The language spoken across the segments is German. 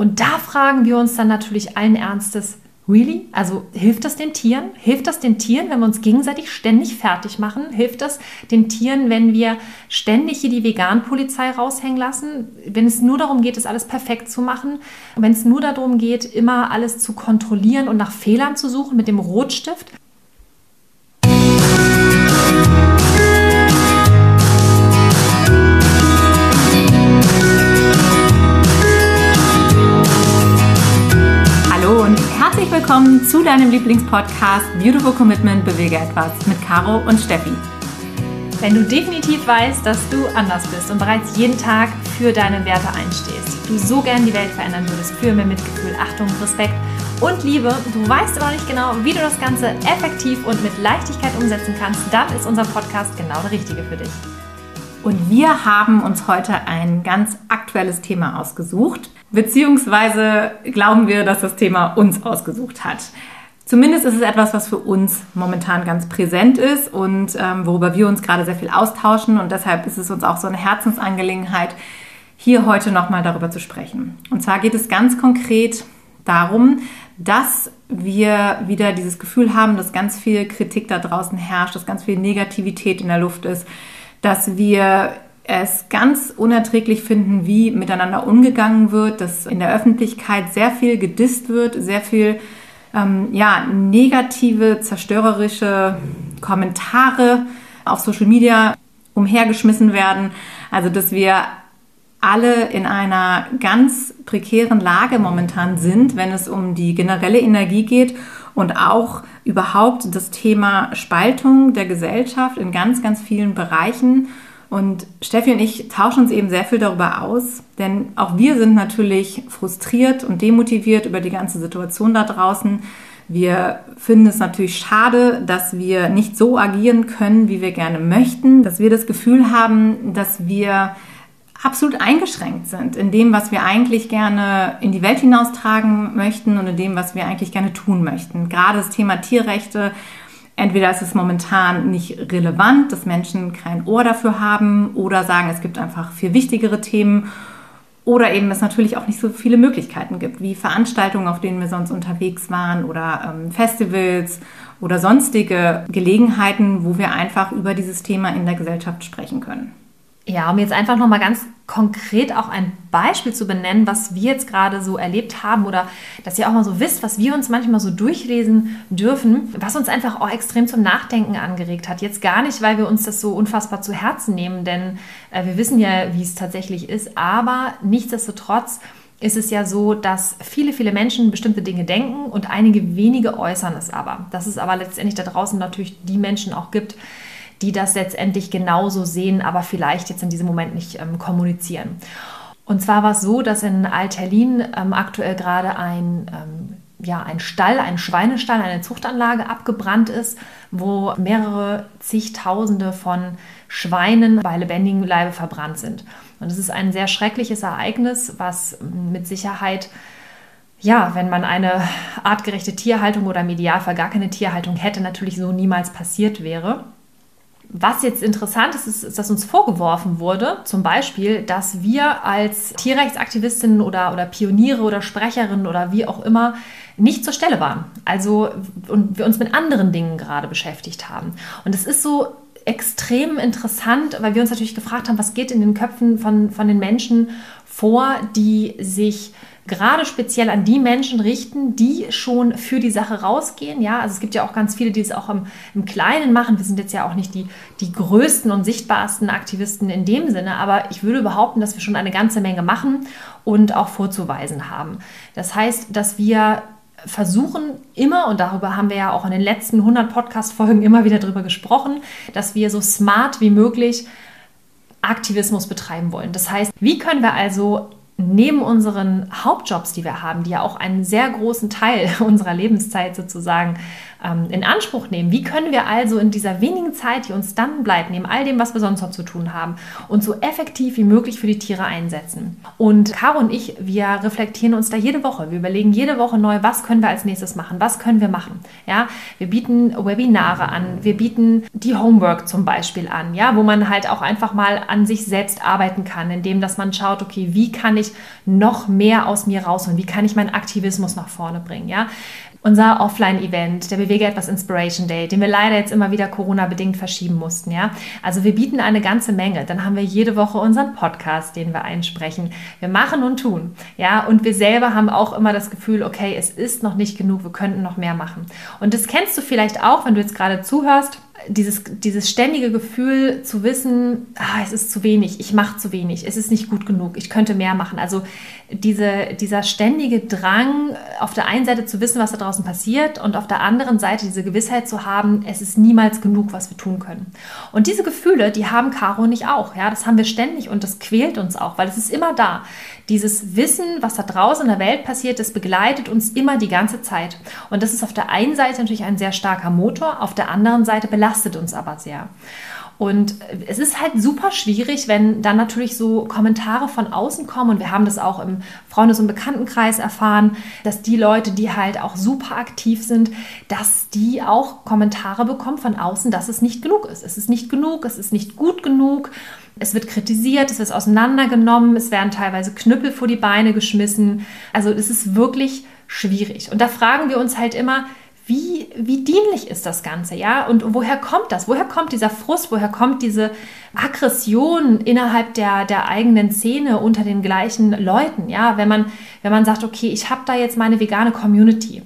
Und da fragen wir uns dann natürlich allen Ernstes, Really? Also hilft das den Tieren? Hilft das den Tieren, wenn wir uns gegenseitig ständig fertig machen? Hilft das den Tieren, wenn wir ständig hier die Vegan-Polizei raushängen lassen? Wenn es nur darum geht, es alles perfekt zu machen? Wenn es nur darum geht, immer alles zu kontrollieren und nach Fehlern zu suchen mit dem Rotstift? Willkommen zu deinem Lieblingspodcast Beautiful Commitment Bewege etwas mit Caro und Steffi. Wenn du definitiv weißt, dass du anders bist und bereits jeden Tag für deine Werte einstehst, du so gern die Welt verändern würdest für mehr Mitgefühl, Achtung, Respekt und Liebe, du weißt aber nicht genau, wie du das Ganze effektiv und mit Leichtigkeit umsetzen kannst, dann ist unser Podcast genau der richtige für dich. Und wir haben uns heute ein ganz aktuelles Thema ausgesucht, beziehungsweise glauben wir, dass das Thema uns ausgesucht hat. Zumindest ist es etwas, was für uns momentan ganz präsent ist und ähm, worüber wir uns gerade sehr viel austauschen. Und deshalb ist es uns auch so eine Herzensangelegenheit, hier heute nochmal darüber zu sprechen. Und zwar geht es ganz konkret darum, dass wir wieder dieses Gefühl haben, dass ganz viel Kritik da draußen herrscht, dass ganz viel Negativität in der Luft ist, dass wir es ganz unerträglich finden, wie miteinander umgegangen wird, dass in der Öffentlichkeit sehr viel gedisst wird, sehr viel ähm, ja, negative, zerstörerische Kommentare auf Social Media umhergeschmissen werden. Also dass wir alle in einer ganz prekären Lage momentan sind, wenn es um die generelle Energie geht und auch überhaupt das Thema Spaltung der Gesellschaft in ganz, ganz vielen Bereichen. Und Steffi und ich tauschen uns eben sehr viel darüber aus, denn auch wir sind natürlich frustriert und demotiviert über die ganze Situation da draußen. Wir finden es natürlich schade, dass wir nicht so agieren können, wie wir gerne möchten, dass wir das Gefühl haben, dass wir absolut eingeschränkt sind in dem, was wir eigentlich gerne in die Welt hinaustragen möchten und in dem, was wir eigentlich gerne tun möchten. Gerade das Thema Tierrechte, entweder ist es momentan nicht relevant, dass Menschen kein Ohr dafür haben oder sagen, es gibt einfach viel wichtigere Themen oder eben es natürlich auch nicht so viele Möglichkeiten gibt, wie Veranstaltungen, auf denen wir sonst unterwegs waren oder ähm, Festivals oder sonstige Gelegenheiten, wo wir einfach über dieses Thema in der Gesellschaft sprechen können. Ja, um jetzt einfach nochmal ganz konkret auch ein Beispiel zu benennen, was wir jetzt gerade so erlebt haben oder dass ihr auch mal so wisst, was wir uns manchmal so durchlesen dürfen, was uns einfach auch extrem zum Nachdenken angeregt hat. Jetzt gar nicht, weil wir uns das so unfassbar zu Herzen nehmen, denn äh, wir wissen ja, wie es tatsächlich ist, aber nichtsdestotrotz ist es ja so, dass viele, viele Menschen bestimmte Dinge denken und einige wenige äußern es aber. Dass es aber letztendlich da draußen natürlich die Menschen auch gibt, die das letztendlich genauso sehen, aber vielleicht jetzt in diesem Moment nicht ähm, kommunizieren. Und zwar war es so, dass in Alterlin ähm, aktuell gerade ein, ähm, ja, ein Stall, ein Schweinestall, eine Zuchtanlage abgebrannt ist, wo mehrere zigtausende von Schweinen bei lebendigem Leibe verbrannt sind. Und es ist ein sehr schreckliches Ereignis, was mit Sicherheit ja, wenn man eine artgerechte Tierhaltung oder Idealfall gar keine Tierhaltung hätte, natürlich so niemals passiert wäre. Was jetzt interessant ist, ist, dass uns vorgeworfen wurde, zum Beispiel, dass wir als Tierrechtsaktivistinnen oder, oder Pioniere oder Sprecherinnen oder wie auch immer nicht zur Stelle waren. Also und wir uns mit anderen Dingen gerade beschäftigt haben. Und es ist so extrem interessant, weil wir uns natürlich gefragt haben, was geht in den Köpfen von, von den Menschen vor, die sich gerade speziell an die Menschen richten, die schon für die Sache rausgehen. Ja, also es gibt ja auch ganz viele, die es auch im, im Kleinen machen. Wir sind jetzt ja auch nicht die, die größten und sichtbarsten Aktivisten in dem Sinne, aber ich würde behaupten, dass wir schon eine ganze Menge machen und auch vorzuweisen haben. Das heißt, dass wir versuchen immer, und darüber haben wir ja auch in den letzten 100 Podcast-Folgen immer wieder drüber gesprochen, dass wir so smart wie möglich Aktivismus betreiben wollen. Das heißt, wie können wir also neben unseren Hauptjobs, die wir haben, die ja auch einen sehr großen Teil unserer Lebenszeit sozusagen ähm, in Anspruch nehmen. Wie können wir also in dieser wenigen Zeit, die uns dann bleibt, neben all dem, was wir sonst noch zu tun haben, uns so effektiv wie möglich für die Tiere einsetzen? Und Caro und ich, wir reflektieren uns da jede Woche. Wir überlegen jede Woche neu, was können wir als nächstes machen? Was können wir machen? Ja, wir bieten Webinare an, wir bieten die Homework zum Beispiel an, ja, wo man halt auch einfach mal an sich selbst arbeiten kann, indem dass man schaut, okay, wie kann ich noch mehr aus mir rausholen? Wie kann ich meinen Aktivismus nach vorne bringen? Ja, unser Offline-Event, der Bewege etwas Inspiration Day, den wir leider jetzt immer wieder Corona-bedingt verschieben mussten, ja. Also wir bieten eine ganze Menge. Dann haben wir jede Woche unseren Podcast, den wir einsprechen. Wir machen und tun, ja. Und wir selber haben auch immer das Gefühl, okay, es ist noch nicht genug, wir könnten noch mehr machen. Und das kennst du vielleicht auch, wenn du jetzt gerade zuhörst dieses, dieses ständige Gefühl zu wissen, ah, es ist zu wenig, ich mache zu wenig, es ist nicht gut genug, ich könnte mehr machen. Also diese, dieser ständige Drang, auf der einen Seite zu wissen, was da draußen passiert und auf der anderen Seite diese Gewissheit zu haben, es ist niemals genug, was wir tun können. Und diese Gefühle, die haben Caro und ich auch. Ja, das haben wir ständig und das quält uns auch, weil es ist immer da. Dieses Wissen, was da draußen in der Welt passiert, das begleitet uns immer die ganze Zeit. Und das ist auf der einen Seite natürlich ein sehr starker Motor, auf der anderen Seite belastet uns aber sehr. Und es ist halt super schwierig, wenn dann natürlich so Kommentare von außen kommen. Und wir haben das auch im Freundes- und Bekanntenkreis erfahren, dass die Leute, die halt auch super aktiv sind, dass die auch Kommentare bekommen von außen, dass es nicht genug ist. Es ist nicht genug, es ist nicht gut genug. Es wird kritisiert, es wird auseinandergenommen, es werden teilweise Knüppel vor die Beine geschmissen. Also es ist wirklich schwierig. Und da fragen wir uns halt immer, wie, wie dienlich ist das Ganze, ja? Und woher kommt das? Woher kommt dieser Frust? Woher kommt diese Aggression innerhalb der, der eigenen Szene unter den gleichen Leuten, ja? Wenn man, wenn man sagt, okay, ich habe da jetzt meine vegane Community,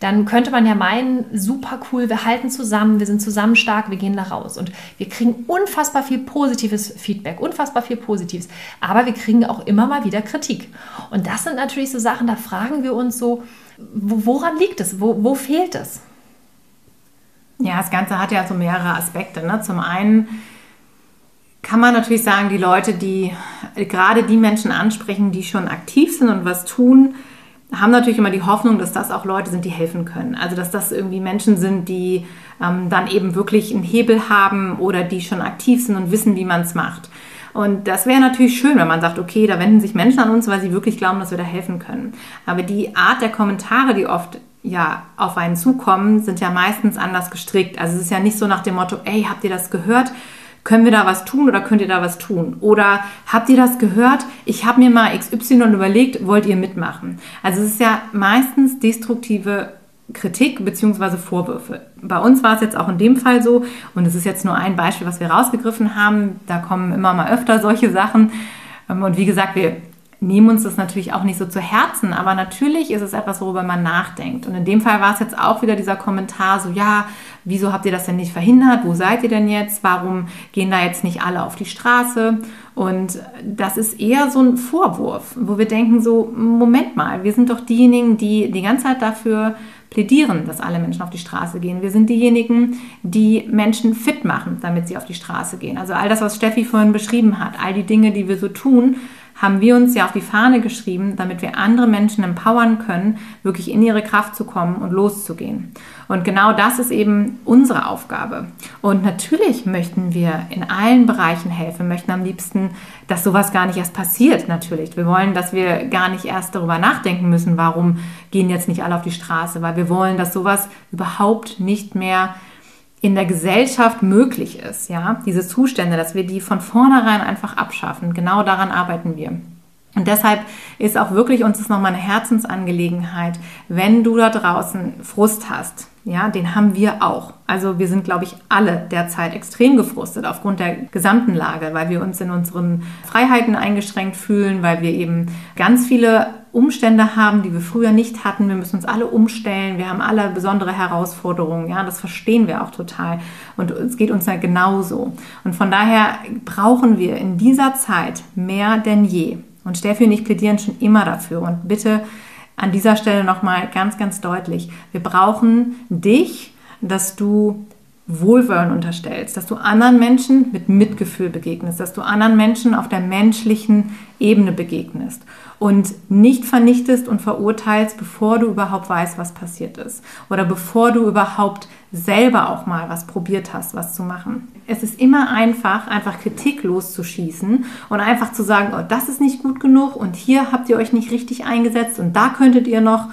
dann könnte man ja meinen, super cool, wir halten zusammen, wir sind zusammen stark, wir gehen da raus. Und wir kriegen unfassbar viel positives Feedback, unfassbar viel Positives. Aber wir kriegen auch immer mal wieder Kritik. Und das sind natürlich so Sachen, da fragen wir uns so, woran liegt es? Wo, wo fehlt es? Ja, das Ganze hat ja so mehrere Aspekte. Ne? Zum einen kann man natürlich sagen, die Leute, die gerade die Menschen ansprechen, die schon aktiv sind und was tun, haben natürlich immer die Hoffnung, dass das auch Leute sind, die helfen können. Also dass das irgendwie Menschen sind, die ähm, dann eben wirklich einen Hebel haben oder die schon aktiv sind und wissen, wie man es macht. Und das wäre natürlich schön, wenn man sagt, okay, da wenden sich Menschen an uns, weil sie wirklich glauben, dass wir da helfen können. Aber die Art der Kommentare, die oft ja auf einen zukommen, sind ja meistens anders gestrickt. Also es ist ja nicht so nach dem Motto, ey, habt ihr das gehört? Können wir da was tun oder könnt ihr da was tun? Oder habt ihr das gehört? Ich habe mir mal XY überlegt, wollt ihr mitmachen? Also es ist ja meistens destruktive Kritik bzw. Vorwürfe. Bei uns war es jetzt auch in dem Fall so, und es ist jetzt nur ein Beispiel, was wir rausgegriffen haben. Da kommen immer mal öfter solche Sachen. Ähm, und wie gesagt, wir nehmen uns das natürlich auch nicht so zu Herzen, aber natürlich ist es etwas, worüber man nachdenkt. Und in dem Fall war es jetzt auch wieder dieser Kommentar, so ja, wieso habt ihr das denn nicht verhindert? Wo seid ihr denn jetzt? Warum gehen da jetzt nicht alle auf die Straße? Und das ist eher so ein Vorwurf, wo wir denken so, Moment mal, wir sind doch diejenigen, die die ganze Zeit dafür plädieren, dass alle Menschen auf die Straße gehen. Wir sind diejenigen, die Menschen fit machen, damit sie auf die Straße gehen. Also all das, was Steffi vorhin beschrieben hat, all die Dinge, die wir so tun, haben wir uns ja auf die Fahne geschrieben, damit wir andere Menschen empowern können, wirklich in ihre Kraft zu kommen und loszugehen. Und genau das ist eben unsere Aufgabe. Und natürlich möchten wir in allen Bereichen helfen, möchten am liebsten, dass sowas gar nicht erst passiert, natürlich. Wir wollen, dass wir gar nicht erst darüber nachdenken müssen, warum gehen jetzt nicht alle auf die Straße, weil wir wollen, dass sowas überhaupt nicht mehr in der Gesellschaft möglich ist, ja, diese Zustände, dass wir die von vornherein einfach abschaffen. Genau daran arbeiten wir. Und deshalb ist auch wirklich uns das nochmal eine Herzensangelegenheit, wenn du da draußen Frust hast, ja, den haben wir auch. Also wir sind, glaube ich, alle derzeit extrem gefrustet aufgrund der gesamten Lage, weil wir uns in unseren Freiheiten eingeschränkt fühlen, weil wir eben ganz viele Umstände haben, die wir früher nicht hatten. Wir müssen uns alle umstellen. Wir haben alle besondere Herausforderungen. Ja, das verstehen wir auch total. Und es geht uns ja genauso. Und von daher brauchen wir in dieser Zeit mehr denn je. Und Steffi und ich plädieren schon immer dafür. Und bitte an dieser Stelle nochmal ganz, ganz deutlich. Wir brauchen dich, dass du Wohlwollen unterstellst, dass du anderen Menschen mit Mitgefühl begegnest, dass du anderen Menschen auf der menschlichen Ebene begegnest. Und nicht vernichtest und verurteilst, bevor du überhaupt weißt, was passiert ist oder bevor du überhaupt selber auch mal was probiert hast, was zu machen. Es ist immer einfach, einfach Kritik loszuschießen und einfach zu sagen, oh, das ist nicht gut genug und hier habt ihr euch nicht richtig eingesetzt und da könntet ihr noch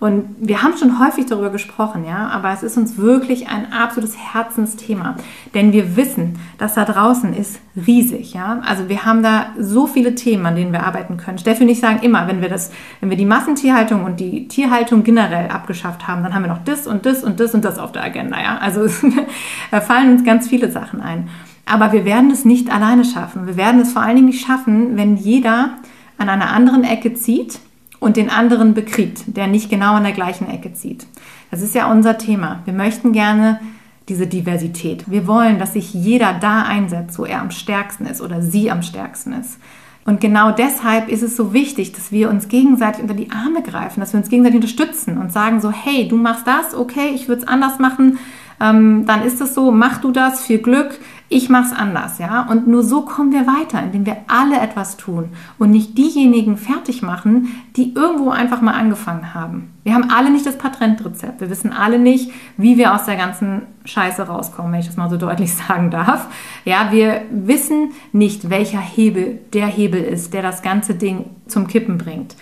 und wir haben schon häufig darüber gesprochen, ja, aber es ist uns wirklich ein absolutes Herzensthema, denn wir wissen, dass da draußen ist riesig, ja. Also wir haben da so viele Themen, an denen wir arbeiten können. Steffi und ich sagen immer, wenn wir das, wenn wir die Massentierhaltung und die Tierhaltung generell abgeschafft haben, dann haben wir noch das und das und das und das auf der Agenda, ja. Also da fallen uns ganz viele Sachen ein. Aber wir werden es nicht alleine schaffen. Wir werden es vor allen Dingen nicht schaffen, wenn jeder an einer anderen Ecke zieht und den anderen bekriegt, der nicht genau an der gleichen Ecke zieht. Das ist ja unser Thema. Wir möchten gerne diese Diversität. Wir wollen, dass sich jeder da einsetzt, wo er am stärksten ist oder sie am stärksten ist. Und genau deshalb ist es so wichtig, dass wir uns gegenseitig unter die Arme greifen, dass wir uns gegenseitig unterstützen und sagen so, hey, du machst das, okay, ich würde es anders machen, ähm, dann ist es so, mach du das, viel Glück, ich mache es anders, ja. Und nur so kommen wir weiter, indem wir alle etwas tun und nicht diejenigen fertig machen, die irgendwo einfach mal angefangen haben. Wir haben alle nicht das Patentrezept. Wir wissen alle nicht, wie wir aus der ganzen Scheiße rauskommen, wenn ich das mal so deutlich sagen darf. Ja, wir wissen nicht, welcher Hebel der Hebel ist, der das ganze Ding zum Kippen bringt.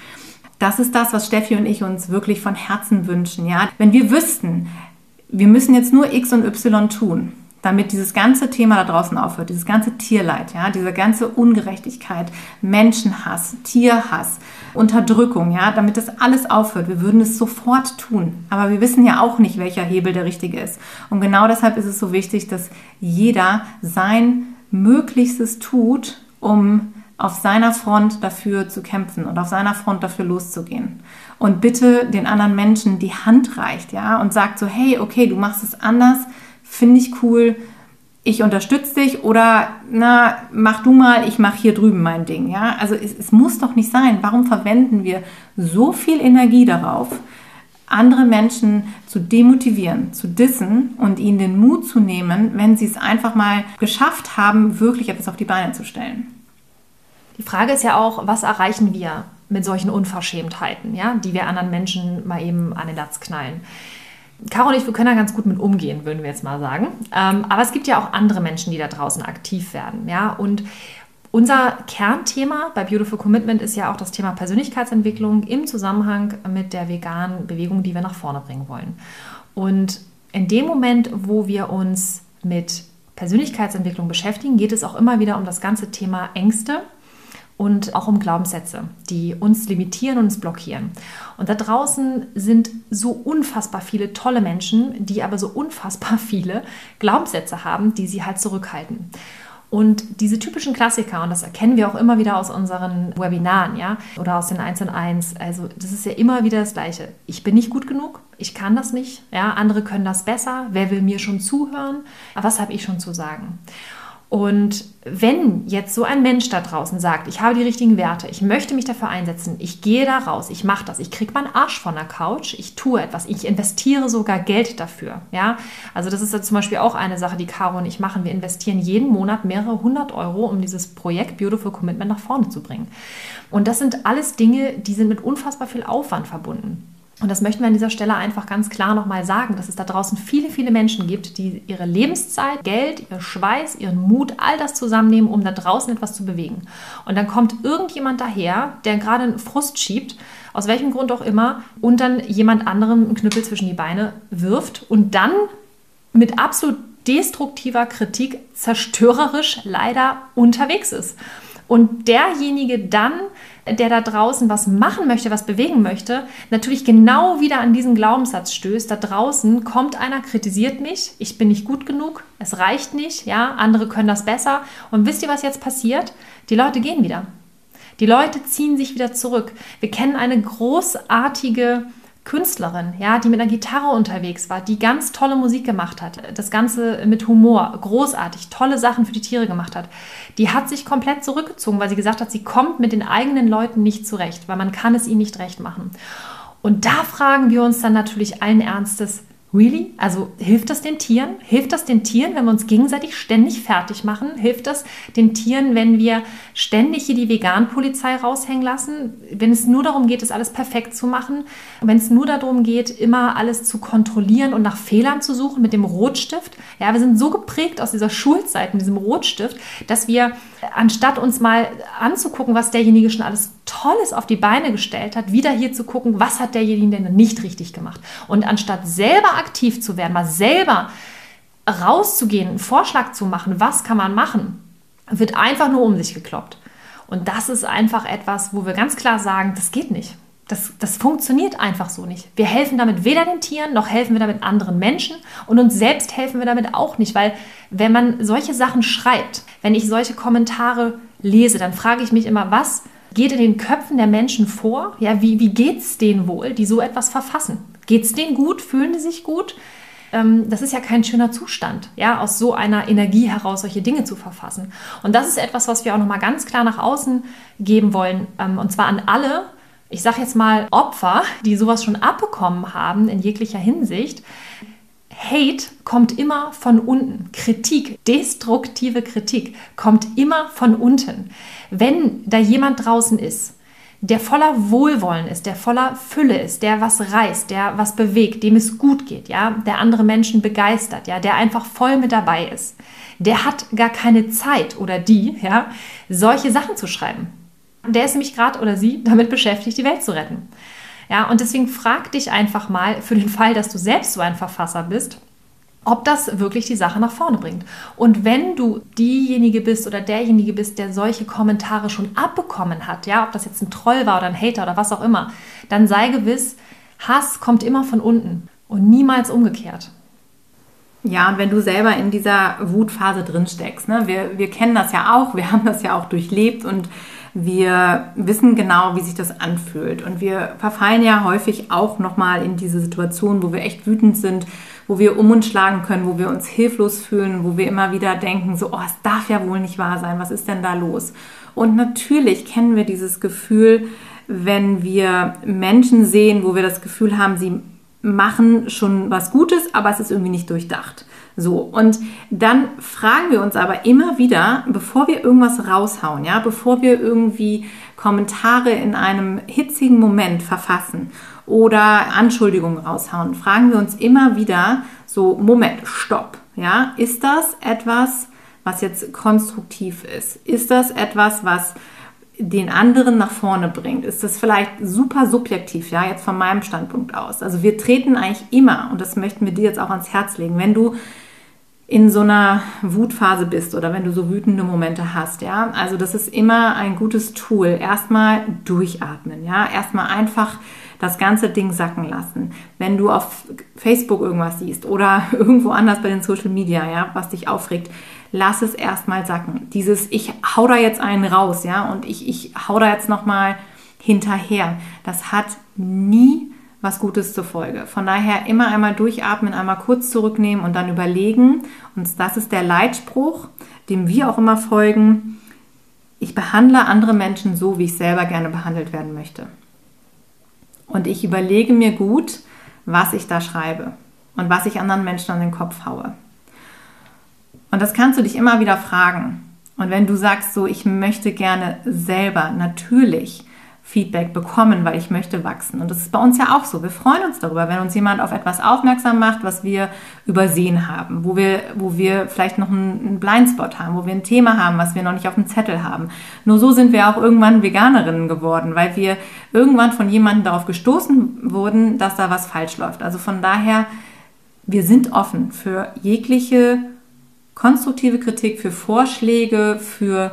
Das ist das, was Steffi und ich uns wirklich von Herzen wünschen, ja. Wenn wir wüssten, wir müssen jetzt nur X und Y tun, damit dieses ganze Thema da draußen aufhört, dieses ganze Tierleid, ja, diese ganze Ungerechtigkeit, Menschenhass, Tierhass, Unterdrückung, ja, damit das alles aufhört. Wir würden es sofort tun, aber wir wissen ja auch nicht, welcher Hebel der richtige ist. Und genau deshalb ist es so wichtig, dass jeder sein Möglichstes tut, um auf seiner Front dafür zu kämpfen und auf seiner Front dafür loszugehen. Und bitte den anderen Menschen die Hand reicht, ja, und sagt so, hey, okay, du machst es anders, finde ich cool, ich unterstütze dich oder na, mach du mal, ich mache hier drüben mein Ding. Ja? Also es, es muss doch nicht sein. Warum verwenden wir so viel Energie darauf, andere Menschen zu demotivieren, zu dissen und ihnen den Mut zu nehmen, wenn sie es einfach mal geschafft haben, wirklich etwas auf die Beine zu stellen? Die Frage ist ja auch, was erreichen wir mit solchen Unverschämtheiten, ja, die wir anderen Menschen mal eben an den Latz knallen? Caro und ich, wir können da ganz gut mit umgehen, würden wir jetzt mal sagen. Ähm, aber es gibt ja auch andere Menschen, die da draußen aktiv werden. Ja? Und unser Kernthema bei Beautiful Commitment ist ja auch das Thema Persönlichkeitsentwicklung im Zusammenhang mit der veganen Bewegung, die wir nach vorne bringen wollen. Und in dem Moment, wo wir uns mit Persönlichkeitsentwicklung beschäftigen, geht es auch immer wieder um das ganze Thema Ängste, und auch um Glaubenssätze, die uns limitieren und uns blockieren. Und da draußen sind so unfassbar viele tolle Menschen, die aber so unfassbar viele Glaubenssätze haben, die sie halt zurückhalten. Und diese typischen Klassiker, und das erkennen wir auch immer wieder aus unseren Webinaren, ja, oder aus den 1 und 1, also das ist ja immer wieder das Gleiche. Ich bin nicht gut genug, ich kann das nicht, ja, andere können das besser, wer will mir schon zuhören, was habe ich schon zu sagen? Und wenn jetzt so ein Mensch da draußen sagt, ich habe die richtigen Werte, ich möchte mich dafür einsetzen, ich gehe da raus, ich mache das, ich kriege meinen Arsch von der Couch, ich tue etwas, ich investiere sogar Geld dafür. Ja? Also das ist ja zum Beispiel auch eine Sache, die Caro und ich machen. Wir investieren jeden Monat mehrere hundert Euro, um dieses Projekt Beautiful Commitment nach vorne zu bringen. Und das sind alles Dinge, die sind mit unfassbar viel Aufwand verbunden. Und das möchten wir an dieser Stelle einfach ganz klar nochmal sagen, dass es da draußen viele, viele Menschen gibt, die ihre Lebenszeit, Geld, ihr Schweiß, ihren Mut, all das zusammennehmen, um da draußen etwas zu bewegen. Und dann kommt irgendjemand daher, der gerade einen Frust schiebt, aus welchem Grund auch immer, und dann jemand anderem einen Knüppel zwischen die Beine wirft und dann mit absolut destruktiver Kritik zerstörerisch leider unterwegs ist. Und derjenige dann, der da draußen was machen möchte, was bewegen möchte, natürlich genau wieder an diesen Glaubenssatz stößt. Da draußen kommt einer, kritisiert mich, ich bin nicht gut genug, es reicht nicht, ja, andere können das besser. Und wisst ihr, was jetzt passiert? Die Leute gehen wieder. Die Leute ziehen sich wieder zurück. Wir kennen eine großartige Künstlerin, ja, die mit einer Gitarre unterwegs war, die ganz tolle Musik gemacht hat, das Ganze mit Humor, großartig, tolle Sachen für die Tiere gemacht hat, die hat sich komplett zurückgezogen, weil sie gesagt hat, sie kommt mit den eigenen Leuten nicht zurecht, weil man kann es ihnen nicht recht machen. Und da fragen wir uns dann natürlich allen Ernstes, Really? Also hilft das den Tieren? Hilft das den Tieren, wenn wir uns gegenseitig ständig fertig machen? Hilft das den Tieren, wenn wir ständig hier die Vegan-Polizei raushängen lassen? Wenn es nur darum geht, es alles perfekt zu machen? Wenn es nur darum geht, immer alles zu kontrollieren und nach Fehlern zu suchen mit dem Rotstift? Ja, wir sind so geprägt aus dieser Schulzeit mit diesem Rotstift, dass wir, anstatt uns mal anzugucken, was derjenige schon alles Tolles auf die Beine gestellt hat, wieder hier zu gucken, was hat derjenige denn nicht richtig gemacht? Und anstatt selber aktiv zu werden, mal selber rauszugehen, einen Vorschlag zu machen, was kann man machen, wird einfach nur um sich gekloppt. Und das ist einfach etwas, wo wir ganz klar sagen, das geht nicht. Das, das funktioniert einfach so nicht. Wir helfen damit weder den Tieren, noch helfen wir damit anderen Menschen und uns selbst helfen wir damit auch nicht, weil wenn man solche Sachen schreibt, wenn ich solche Kommentare lese, dann frage ich mich immer, was geht in den Köpfen der Menschen vor? Ja, wie, wie geht es denen wohl, die so etwas verfassen? Geht es denen gut? Fühlen die sich gut? Ähm, das ist ja kein schöner Zustand, ja, aus so einer Energie heraus solche Dinge zu verfassen. Und das ist etwas, was wir auch nochmal ganz klar nach außen geben wollen, ähm, und zwar an alle, ich sage jetzt mal Opfer, die sowas schon abbekommen haben in jeglicher Hinsicht. Hate kommt immer von unten. Kritik, destruktive Kritik kommt immer von unten. Wenn da jemand draußen ist, der voller Wohlwollen ist, der voller Fülle ist, der was reißt, der was bewegt, dem es gut geht, ja, der andere Menschen begeistert, ja, der einfach voll mit dabei ist, der hat gar keine Zeit oder die, ja, solche Sachen zu schreiben. Der ist nämlich gerade oder sie damit beschäftigt, die Welt zu retten. Ja, und deswegen frag dich einfach mal für den Fall, dass du selbst so ein Verfasser bist, ob das wirklich die Sache nach vorne bringt. Und wenn du diejenige bist oder derjenige bist, der solche Kommentare schon abbekommen hat, ja, ob das jetzt ein Troll war oder ein Hater oder was auch immer, dann sei gewiss, Hass kommt immer von unten und niemals umgekehrt. Ja, und wenn du selber in dieser Wutphase drin steckst, ne, wir, wir kennen das ja auch, wir haben das ja auch durchlebt und wir wissen genau, wie sich das anfühlt. Und wir verfallen ja häufig auch nochmal in diese Situation, wo wir echt wütend sind, wo wir um uns schlagen können, wo wir uns hilflos fühlen, wo wir immer wieder denken, so, oh, es darf ja wohl nicht wahr sein, was ist denn da los? Und natürlich kennen wir dieses Gefühl, wenn wir Menschen sehen, wo wir das Gefühl haben, sie machen schon was Gutes, aber es ist irgendwie nicht durchdacht. So, und dann fragen wir uns aber immer wieder, bevor wir irgendwas raushauen, ja, bevor wir irgendwie Kommentare in einem hitzigen Moment verfassen oder Anschuldigungen raushauen, fragen wir uns immer wieder so, Moment, stopp, ja, ist das etwas, was jetzt konstruktiv ist? Ist das etwas, was den anderen nach vorne bringt, ist das vielleicht super subjektiv, ja, jetzt von meinem Standpunkt aus. Also wir treten eigentlich immer, und das möchten wir dir jetzt auch ans Herz legen, wenn du in so einer Wutphase bist oder wenn du so wütende Momente hast, ja. Also das ist immer ein gutes Tool. Erstmal durchatmen, ja. Erstmal einfach das ganze Ding sacken lassen. Wenn du auf Facebook irgendwas siehst oder irgendwo anders bei den Social Media, ja, was dich aufregt, lass es erstmal sacken. Dieses, ich hau da jetzt einen raus, ja, und ich, ich hau da jetzt nochmal hinterher. Das hat nie was Gutes zur Folge. Von daher immer einmal durchatmen, einmal kurz zurücknehmen und dann überlegen. Und das ist der Leitspruch, dem wir auch immer folgen. Ich behandle andere Menschen so, wie ich selber gerne behandelt werden möchte. Und ich überlege mir gut, was ich da schreibe und was ich anderen Menschen an den Kopf haue. Und das kannst du dich immer wieder fragen. Und wenn du sagst so, ich möchte gerne selber natürlich Feedback bekommen, weil ich möchte wachsen. Und das ist bei uns ja auch so. Wir freuen uns darüber, wenn uns jemand auf etwas aufmerksam macht, was wir übersehen haben, wo wir, wo wir vielleicht noch einen Blindspot haben, wo wir ein Thema haben, was wir noch nicht auf dem Zettel haben. Nur so sind wir auch irgendwann Veganerinnen geworden, weil wir irgendwann von jemandem darauf gestoßen wurden, dass da was falsch läuft. Also von daher, wir sind offen für jegliche konstruktive Kritik, für Vorschläge, für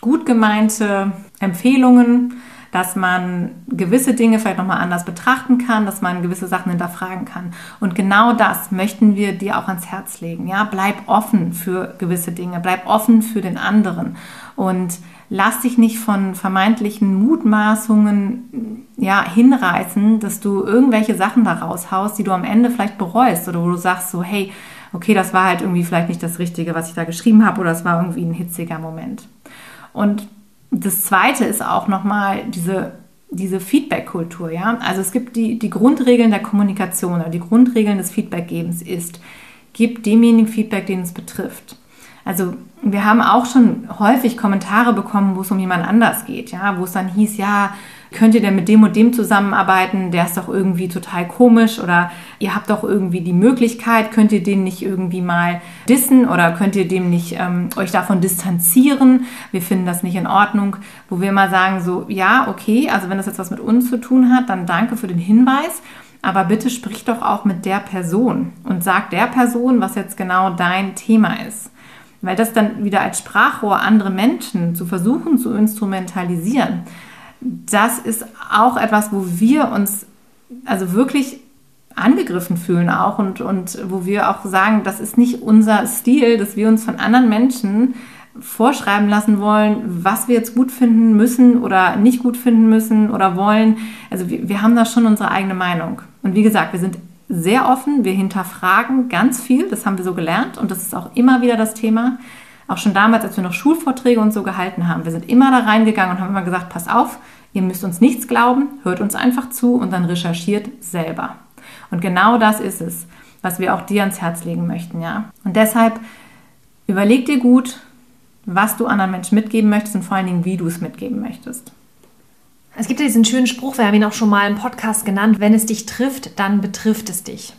gut gemeinte Empfehlungen dass man gewisse Dinge vielleicht nochmal anders betrachten kann, dass man gewisse Sachen hinterfragen kann. Und genau das möchten wir dir auch ans Herz legen. Ja, bleib offen für gewisse Dinge, bleib offen für den anderen und lass dich nicht von vermeintlichen Mutmaßungen ja, hinreißen, dass du irgendwelche Sachen da raushaust, die du am Ende vielleicht bereust oder wo du sagst so, hey, okay, das war halt irgendwie vielleicht nicht das Richtige, was ich da geschrieben habe oder es war irgendwie ein hitziger Moment. Und das zweite ist auch nochmal diese diese Feedback-Kultur, ja. Also es gibt die, die Grundregeln der Kommunikation oder die Grundregeln des Feedbackgebens ist, gib demjenigen Feedback, den es betrifft. Also wir haben auch schon häufig Kommentare bekommen, wo es um jemand anders geht, ja, wo es dann hieß, ja, könnt ihr denn mit dem und dem zusammenarbeiten? Der ist doch irgendwie total komisch oder ihr habt doch irgendwie die Möglichkeit, könnt ihr den nicht irgendwie mal dissen oder könnt ihr dem nicht ähm, euch davon distanzieren? Wir finden das nicht in Ordnung, wo wir mal sagen so, ja, okay, also wenn das jetzt was mit uns zu tun hat, dann danke für den Hinweis. Aber bitte sprich doch auch mit der Person und sag der Person, was jetzt genau dein Thema ist. Weil das dann wieder als Sprachrohr andere Menschen zu versuchen zu instrumentalisieren, das ist auch etwas, wo wir uns also wirklich angegriffen fühlen auch und, und wo wir auch sagen, das ist nicht unser Stil, dass wir uns von anderen Menschen vorschreiben lassen wollen, was wir jetzt gut finden müssen oder nicht gut finden müssen oder wollen. Also wir, wir haben da schon unsere eigene Meinung. Und wie gesagt, wir sind sehr offen, wir hinterfragen ganz viel, das haben wir so gelernt und das ist auch immer wieder das Thema. Auch schon damals, als wir noch Schulvorträge und so gehalten haben, wir sind immer da reingegangen und haben immer gesagt, pass auf, ihr müsst uns nichts glauben, hört uns einfach zu und dann recherchiert selber. Und genau das ist es, was wir auch dir ans Herz legen möchten, ja. Und deshalb überleg dir gut, was du anderen Menschen mitgeben möchtest und vor allen Dingen, wie du es mitgeben möchtest. Es gibt ja diesen schönen Spruch, wir haben ihn auch schon mal im Podcast genannt, wenn es dich trifft, dann betrifft es dich.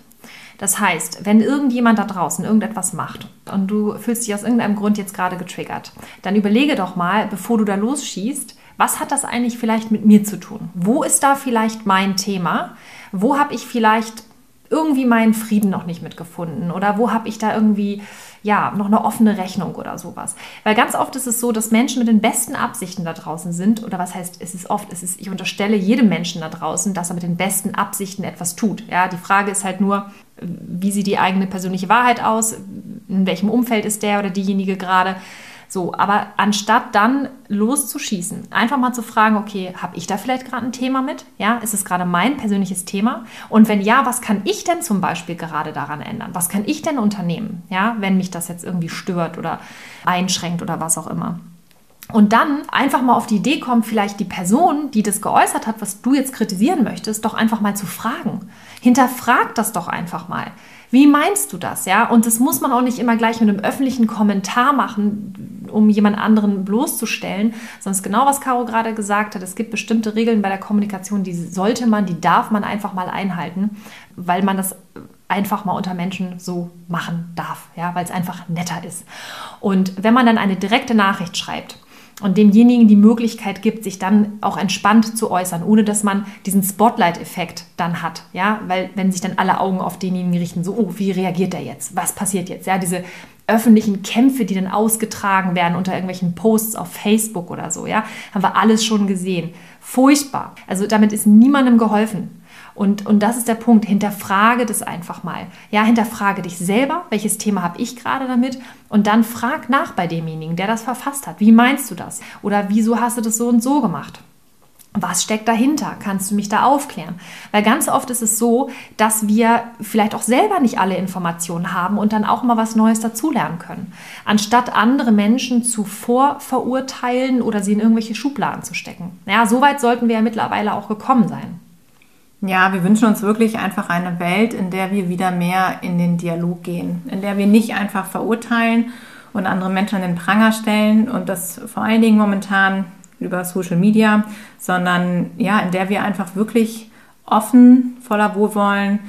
Das heißt, wenn irgendjemand da draußen irgendetwas macht und du fühlst dich aus irgendeinem Grund jetzt gerade getriggert, dann überlege doch mal, bevor du da losschießt, was hat das eigentlich vielleicht mit mir zu tun? Wo ist da vielleicht mein Thema? Wo habe ich vielleicht irgendwie meinen Frieden noch nicht mitgefunden oder wo habe ich da irgendwie ja noch eine offene Rechnung oder sowas. Weil ganz oft ist es so, dass Menschen mit den besten Absichten da draußen sind oder was heißt, es ist oft, es ist, ich unterstelle jedem Menschen da draußen, dass er mit den besten Absichten etwas tut. Ja, die Frage ist halt nur, wie sieht die eigene persönliche Wahrheit aus? In welchem Umfeld ist der oder diejenige gerade? So, aber anstatt dann loszuschießen, einfach mal zu fragen, okay, habe ich da vielleicht gerade ein Thema mit? Ja, ist es gerade mein persönliches Thema? Und wenn ja, was kann ich denn zum Beispiel gerade daran ändern? Was kann ich denn unternehmen? Ja, wenn mich das jetzt irgendwie stört oder einschränkt oder was auch immer. Und dann einfach mal auf die Idee kommt, vielleicht die Person, die das geäußert hat, was du jetzt kritisieren möchtest, doch einfach mal zu fragen. Hinterfrag das doch einfach mal. Wie meinst du das? Ja, und das muss man auch nicht immer gleich mit einem öffentlichen Kommentar machen, um jemand anderen bloßzustellen, sondern genau, was Caro gerade gesagt hat. Es gibt bestimmte Regeln bei der Kommunikation, die sollte man, die darf man einfach mal einhalten, weil man das einfach mal unter Menschen so machen darf, ja, weil es einfach netter ist. Und wenn man dann eine direkte Nachricht schreibt, und demjenigen die Möglichkeit gibt, sich dann auch entspannt zu äußern, ohne dass man diesen Spotlight-Effekt dann hat, ja, weil wenn sich dann alle Augen auf denjenigen richten, so, oh, wie reagiert er jetzt? Was passiert jetzt? Ja, diese öffentlichen Kämpfe, die dann ausgetragen werden unter irgendwelchen Posts auf Facebook oder so, ja, haben wir alles schon gesehen. Furchtbar. Also damit ist niemandem geholfen. Und, und das ist der Punkt. Hinterfrage das einfach mal. Ja, hinterfrage dich selber. Welches Thema habe ich gerade damit? Und dann frag nach bei demjenigen, der das verfasst hat. Wie meinst du das? Oder wieso hast du das so und so gemacht? Was steckt dahinter? Kannst du mich da aufklären? Weil ganz oft ist es so, dass wir vielleicht auch selber nicht alle Informationen haben und dann auch mal was Neues dazulernen können. Anstatt andere Menschen zuvor verurteilen oder sie in irgendwelche Schubladen zu stecken. Ja, so weit sollten wir ja mittlerweile auch gekommen sein. Ja, wir wünschen uns wirklich einfach eine Welt, in der wir wieder mehr in den Dialog gehen, in der wir nicht einfach verurteilen und andere Menschen an den Pranger stellen und das vor allen Dingen momentan über Social Media, sondern ja, in der wir einfach wirklich offen, voller Wohlwollen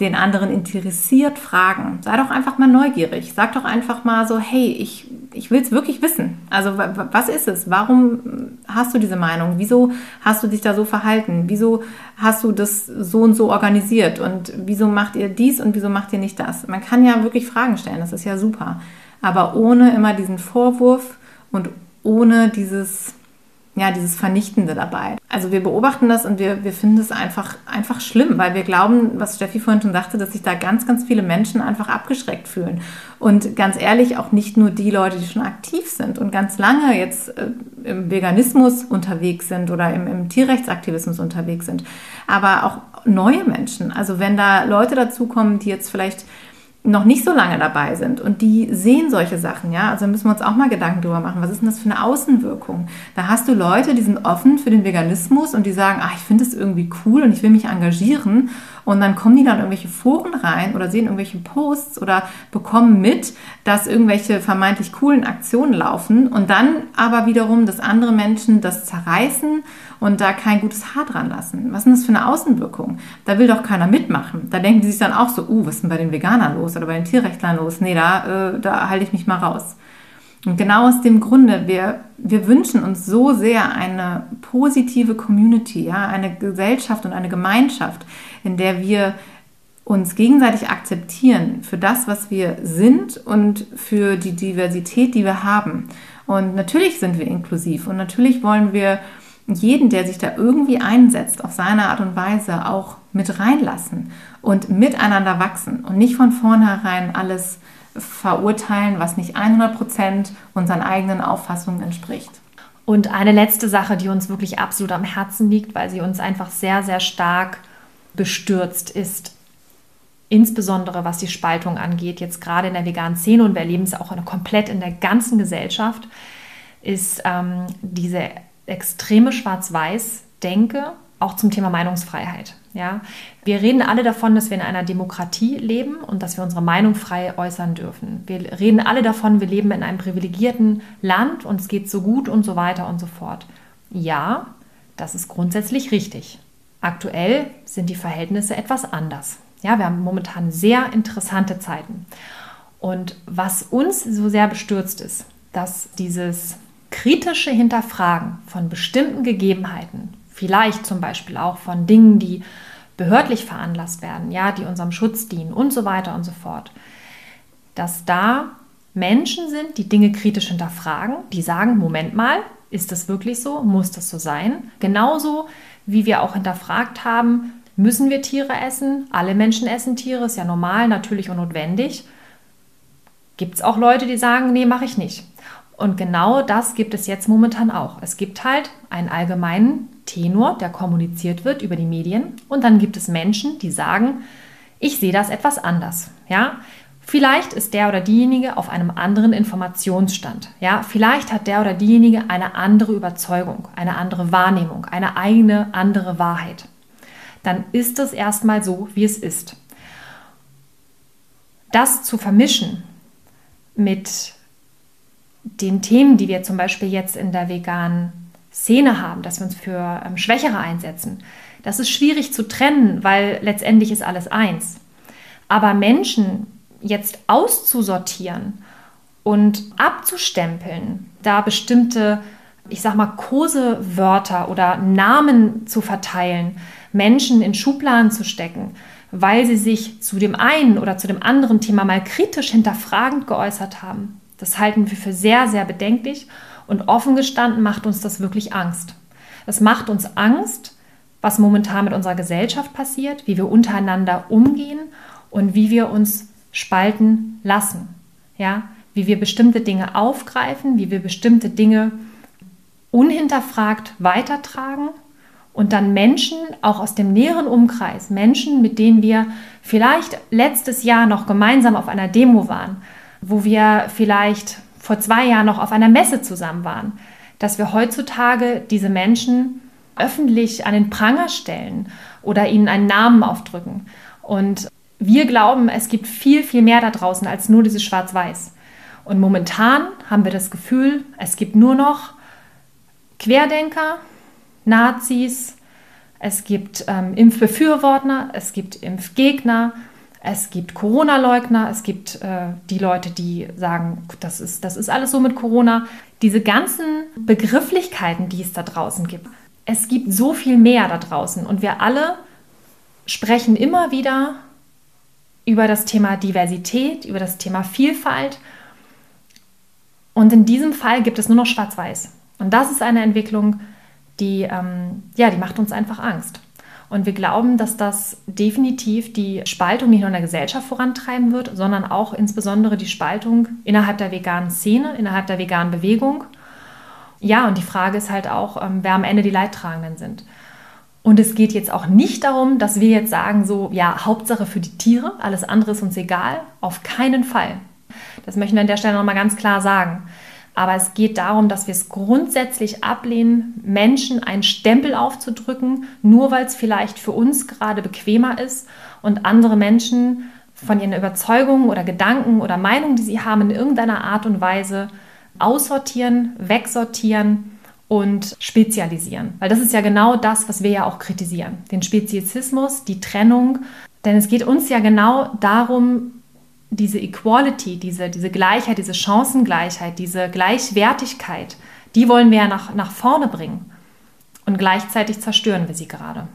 den anderen interessiert fragen. Sei doch einfach mal neugierig. Sag doch einfach mal so, hey, ich, ich will es wirklich wissen. Also was ist es? Warum hast du diese Meinung? Wieso hast du dich da so verhalten? Wieso hast du das so und so organisiert? Und wieso macht ihr dies und wieso macht ihr nicht das? Man kann ja wirklich Fragen stellen, das ist ja super. Aber ohne immer diesen Vorwurf und ohne dieses ja, dieses Vernichtende dabei. Also wir beobachten das und wir, wir finden es einfach, einfach schlimm, weil wir glauben, was Steffi vorhin schon sagte, dass sich da ganz, ganz viele Menschen einfach abgeschreckt fühlen. Und ganz ehrlich, auch nicht nur die Leute, die schon aktiv sind und ganz lange jetzt äh, im Veganismus unterwegs sind oder im, im Tierrechtsaktivismus unterwegs sind, aber auch neue Menschen. Also wenn da Leute dazukommen, die jetzt vielleicht noch nicht so lange dabei sind und die sehen solche Sachen, ja, also müssen wir uns auch mal Gedanken drüber machen, was ist denn das für eine Außenwirkung? Da hast du Leute, die sind offen für den Veganismus und die sagen, ach, ich finde es irgendwie cool und ich will mich engagieren und dann kommen die dann irgendwelche Foren rein oder sehen irgendwelche Posts oder bekommen mit, dass irgendwelche vermeintlich coolen Aktionen laufen und dann aber wiederum, dass andere Menschen das zerreißen und da kein gutes Haar dran lassen. Was ist denn das für eine Außenwirkung? Da will doch keiner mitmachen. Da denken die sich dann auch so, uh, was ist denn bei den Veganern los oder bei den Tierrechtlern los? Nee, da, äh, da halte ich mich mal raus. Und genau aus dem Grunde, wir, wir wünschen uns so sehr eine positive Community, ja, eine Gesellschaft und eine Gemeinschaft, in der wir uns gegenseitig akzeptieren für das, was wir sind und für die Diversität, die wir haben. Und natürlich sind wir inklusiv und natürlich wollen wir jeden, der sich da irgendwie einsetzt, auf seine Art und Weise auch mit reinlassen und miteinander wachsen und nicht von vornherein alles verurteilen, was nicht 100 Prozent unseren eigenen Auffassungen entspricht. Und eine letzte Sache, die uns wirklich absolut am Herzen liegt, weil sie uns einfach sehr, sehr stark bestürzt, ist insbesondere was die Spaltung angeht, jetzt gerade in der veganen Szene und wir erleben es auch komplett in der ganzen Gesellschaft, ist ähm, diese extreme Schwarz-Weiß-Denke auch zum Thema Meinungsfreiheit. Ja, wir reden alle davon, dass wir in einer Demokratie leben und dass wir unsere Meinung frei äußern dürfen. Wir reden alle davon, wir leben in einem privilegierten Land und es geht so gut und so weiter und so fort. Ja, das ist grundsätzlich richtig. Aktuell sind die Verhältnisse etwas anders. Ja, wir haben momentan sehr interessante Zeiten. Und was uns so sehr bestürzt ist, dass dieses kritische Hinterfragen von bestimmten Gegebenheiten, vielleicht zum Beispiel auch von Dingen, die behördlich veranlasst werden, ja, die unserem Schutz dienen und so weiter und so fort, dass da Menschen sind, die Dinge kritisch hinterfragen, die sagen, Moment mal, ist das wirklich so? Muss das so sein? Genauso wie wir auch hinterfragt haben, müssen wir Tiere essen? Alle Menschen essen Tiere, ist ja normal, natürlich und notwendig. Gibt es auch Leute, die sagen, nee, mache ich nicht. Und genau das gibt es jetzt momentan auch. Es gibt halt einen allgemeinen Tenor, der kommuniziert wird über die Medien. Und dann gibt es Menschen, die sagen, ich sehe das etwas anders. Ja, Vielleicht ist der oder diejenige auf einem anderen Informationsstand. Ja, vielleicht hat der oder diejenige eine andere Überzeugung, eine andere Wahrnehmung, eine eigene andere Wahrheit. Dann ist es erstmal so, wie es ist. Das zu vermischen mit den Themen, die wir zum Beispiel jetzt in der veganen Szene haben, dass wir uns für ähm, Schwächere einsetzen, das ist schwierig zu trennen, weil letztendlich ist alles eins. Aber Menschen jetzt auszusortieren und abzustempeln, da bestimmte, ich sag mal, Kosewörter oder Namen zu verteilen, Menschen in Schubladen zu stecken, weil sie sich zu dem einen oder zu dem anderen Thema mal kritisch hinterfragend geäußert haben, das halten wir für sehr, sehr bedenklich und offen gestanden macht uns das wirklich Angst. Es macht uns Angst, was momentan mit unserer Gesellschaft passiert, wie wir untereinander umgehen und wie wir uns spalten lassen. Ja, wie wir bestimmte Dinge aufgreifen, wie wir bestimmte Dinge unhinterfragt weitertragen und dann Menschen, auch aus dem näheren Umkreis, Menschen, mit denen wir vielleicht letztes Jahr noch gemeinsam auf einer Demo waren, wo wir vielleicht vor zwei Jahren noch auf einer Messe zusammen waren, dass wir heutzutage diese Menschen öffentlich an den Pranger stellen oder ihnen einen Namen aufdrücken. Und wir glauben, es gibt viel, viel mehr da draußen als nur dieses Schwarz-Weiß. Und momentan haben wir das Gefühl, es gibt nur noch Querdenker, Nazis, es gibt ähm, Impfbefürworter, es gibt Impfgegner, es gibt Corona-Leugner, es gibt äh, die Leute, die sagen, das ist, das ist alles so mit Corona. Diese ganzen Begrifflichkeiten, die es da draußen gibt. Es gibt so viel mehr da draußen und wir alle sprechen immer wieder über das Thema Diversität, über das Thema Vielfalt. Und in diesem Fall gibt es nur noch Schwarz-Weiß. Und das ist eine Entwicklung, die, ähm, ja, die macht uns einfach Angst. Und wir glauben, dass das definitiv die Spaltung nicht nur in der Gesellschaft vorantreiben wird, sondern auch insbesondere die Spaltung innerhalb der veganen Szene, innerhalb der veganen Bewegung. Ja, und die Frage ist halt auch, ähm, wer am Ende die Leidtragenden sind. Und es geht jetzt auch nicht darum, dass wir jetzt sagen, so, ja, Hauptsache für die Tiere, alles andere ist uns egal. Auf keinen Fall. Das möchten wir an der Stelle nochmal ganz klar sagen. Aber es geht darum, dass wir es grundsätzlich ablehnen, Menschen einen Stempel aufzudrücken, nur weil es vielleicht für uns gerade bequemer ist und andere Menschen von ihren Überzeugungen oder Gedanken oder Meinungen, die sie haben, in irgendeiner Art und Weise aussortieren, wegsortieren und spezialisieren. Weil das ist ja genau das, was wir ja auch kritisieren. Den Speziesismus, die Trennung. Denn es geht uns ja genau darum, diese Equality, diese, diese Gleichheit, diese Chancengleichheit, diese Gleichwertigkeit, die wollen wir ja nach, nach vorne bringen. Und gleichzeitig zerstören wir sie gerade.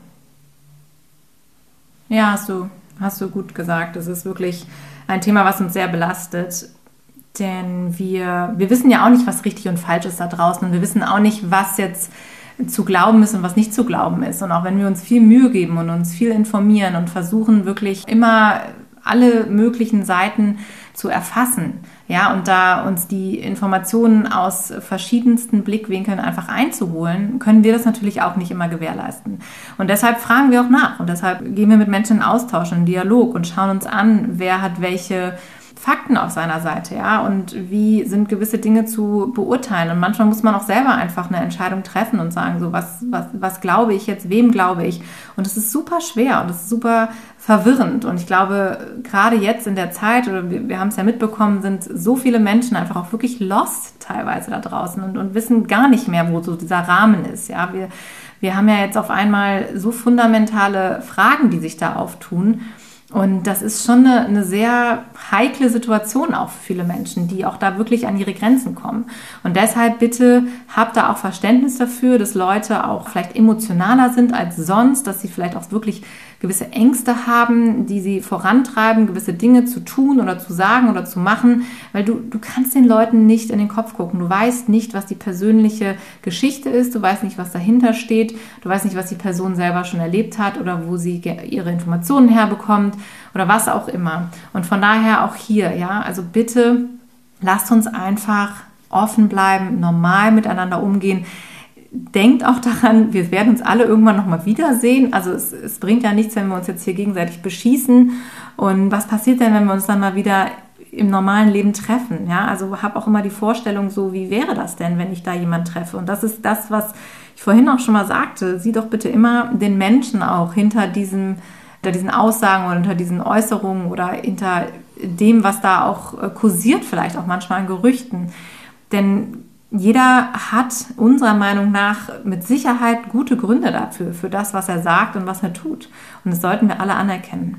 Ja, hast du, hast du gut gesagt. Das ist wirklich ein Thema, was uns sehr belastet. Denn wir, wir wissen ja auch nicht, was richtig und falsch ist da draußen. Und wir wissen auch nicht, was jetzt zu glauben ist und was nicht zu glauben ist. Und auch wenn wir uns viel Mühe geben und uns viel informieren und versuchen, wirklich immer alle möglichen Seiten zu erfassen. Ja, und da uns die Informationen aus verschiedensten Blickwinkeln einfach einzuholen, können wir das natürlich auch nicht immer gewährleisten. Und deshalb fragen wir auch nach und deshalb gehen wir mit Menschen in Austausch, in Dialog und schauen uns an, wer hat welche Fakten auf seiner Seite, ja, und wie sind gewisse Dinge zu beurteilen. Und manchmal muss man auch selber einfach eine Entscheidung treffen und sagen, so, was, was, was glaube ich jetzt, wem glaube ich? Und es ist super schwer und es ist super verwirrend. Und ich glaube, gerade jetzt in der Zeit, oder wir, wir haben es ja mitbekommen, sind so viele Menschen einfach auch wirklich lost teilweise da draußen und, und wissen gar nicht mehr, wo so dieser Rahmen ist, ja. Wir, wir haben ja jetzt auf einmal so fundamentale Fragen, die sich da auftun. Und das ist schon eine, eine, sehr heikle Situation auch für viele Menschen, die auch da wirklich an ihre Grenzen kommen. Und deshalb bitte habt da auch Verständnis dafür, dass Leute auch vielleicht emotionaler sind als sonst, dass sie vielleicht auch wirklich gewisse Ängste haben, die sie vorantreiben, gewisse Dinge zu tun oder zu sagen oder zu machen, weil du, du kannst den Leuten nicht in den Kopf gucken. Du weißt nicht, was die persönliche Geschichte ist, du weißt nicht, was dahinter steht, du weißt nicht, was die Person selber schon erlebt hat oder wo sie ihre Informationen herbekommt oder was auch immer. Und von daher auch hier, ja, also bitte lasst uns einfach offen bleiben, normal miteinander umgehen denkt auch daran, wir werden uns alle irgendwann nochmal wiedersehen. Also es, es, bringt ja nichts, wenn wir uns jetzt hier gegenseitig beschießen. Und was passiert denn, wenn wir uns dann mal wieder im normalen Leben treffen? Ja, also habe auch immer die Vorstellung so, wie wäre das denn, wenn ich da jemanden treffe? Und das ist das, was ich vorhin auch schon mal sagte. Sieh doch bitte immer den Menschen auch hinter diesem, hinter diesen Aussagen oder hinter diesen Äußerungen oder hinter dem, was da auch kursiert, vielleicht auch manchmal an Gerüchten. Denn jeder hat unserer Meinung nach mit Sicherheit gute Gründe dafür, für das, was er sagt und was er tut. Und das sollten wir alle anerkennen.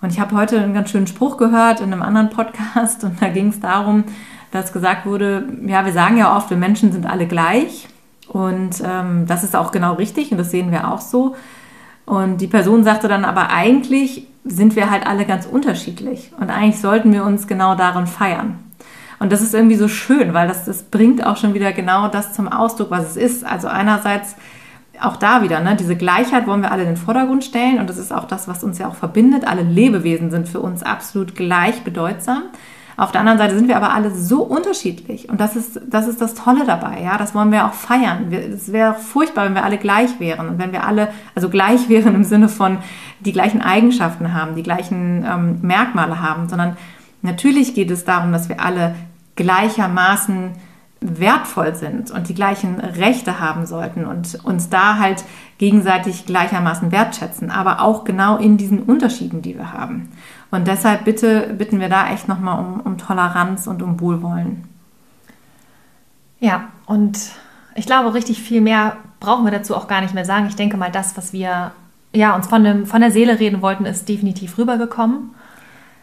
Und ich habe heute einen ganz schönen Spruch gehört in einem anderen Podcast und da ging es darum, dass gesagt wurde, ja, wir sagen ja oft, wir Menschen sind alle gleich und ähm, das ist auch genau richtig und das sehen wir auch so. Und die Person sagte dann aber eigentlich sind wir halt alle ganz unterschiedlich und eigentlich sollten wir uns genau darin feiern. Und das ist irgendwie so schön, weil das, das bringt auch schon wieder genau das zum Ausdruck, was es ist. Also einerseits auch da wieder, ne, diese Gleichheit wollen wir alle in den Vordergrund stellen und das ist auch das, was uns ja auch verbindet. Alle Lebewesen sind für uns absolut gleich bedeutsam. Auf der anderen Seite sind wir aber alle so unterschiedlich und das ist das, ist das Tolle dabei. Ja, das wollen wir auch feiern. Es wäre furchtbar, wenn wir alle gleich wären und wenn wir alle, also gleich wären im Sinne von die gleichen Eigenschaften haben, die gleichen ähm, Merkmale haben, sondern natürlich geht es darum, dass wir alle gleichermaßen wertvoll sind und die gleichen Rechte haben sollten und uns da halt gegenseitig gleichermaßen wertschätzen, aber auch genau in diesen Unterschieden, die wir haben. Und deshalb bitte bitten wir da echt nochmal um, um Toleranz und um Wohlwollen. Ja, und ich glaube, richtig viel mehr brauchen wir dazu auch gar nicht mehr sagen. Ich denke mal, das, was wir ja, uns von, dem, von der Seele reden wollten, ist definitiv rübergekommen.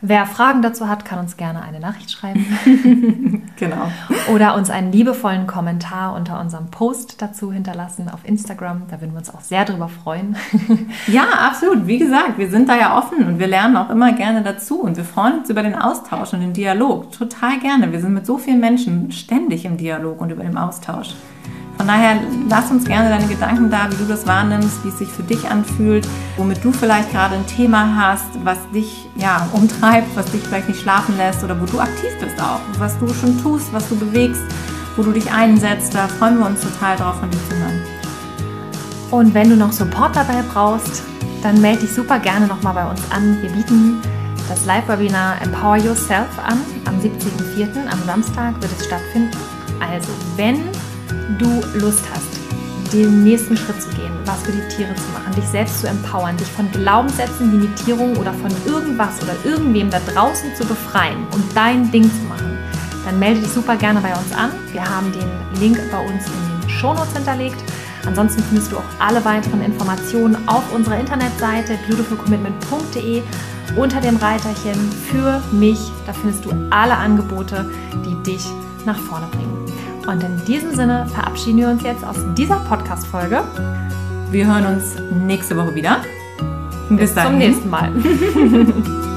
Wer Fragen dazu hat, kann uns gerne eine Nachricht schreiben. genau. Oder uns einen liebevollen Kommentar unter unserem Post dazu hinterlassen auf Instagram. Da würden wir uns auch sehr drüber freuen. ja, absolut. Wie gesagt, wir sind da ja offen und wir lernen auch immer gerne dazu. Und wir freuen uns über den Austausch und den Dialog. Total gerne. Wir sind mit so vielen Menschen ständig im Dialog und über den Austausch. Von daher lass uns gerne deine Gedanken da, wie du das wahrnimmst, wie es sich für dich anfühlt, womit du vielleicht gerade ein Thema hast, was dich ja, umtreibt, was dich vielleicht nicht schlafen lässt oder wo du aktiv bist auch, was du schon tust, was du bewegst, wo du dich einsetzt. Da freuen wir uns total drauf, von dir zu hören. Und wenn du noch Support dabei brauchst, dann melde dich super gerne nochmal bei uns an. Wir bieten das Live-Webinar Empower Yourself an. Am 17.04. am Samstag wird es stattfinden. Also, wenn du Lust hast, den nächsten Schritt zu gehen, was für die Tiere zu machen, dich selbst zu empowern, dich von Glaubenssätzen, Limitierungen oder von irgendwas oder irgendwem da draußen zu befreien und dein Ding zu machen, dann melde dich super gerne bei uns an. Wir haben den Link bei uns in den Shownotes hinterlegt. Ansonsten findest du auch alle weiteren Informationen auf unserer Internetseite beautifulcommitment.de unter dem Reiterchen für mich. Da findest du alle Angebote, die dich nach vorne bringen. Und in diesem Sinne verabschieden wir uns jetzt aus dieser Podcast-Folge. Wir hören uns nächste Woche wieder. Bis, Bis zum nächsten Mal.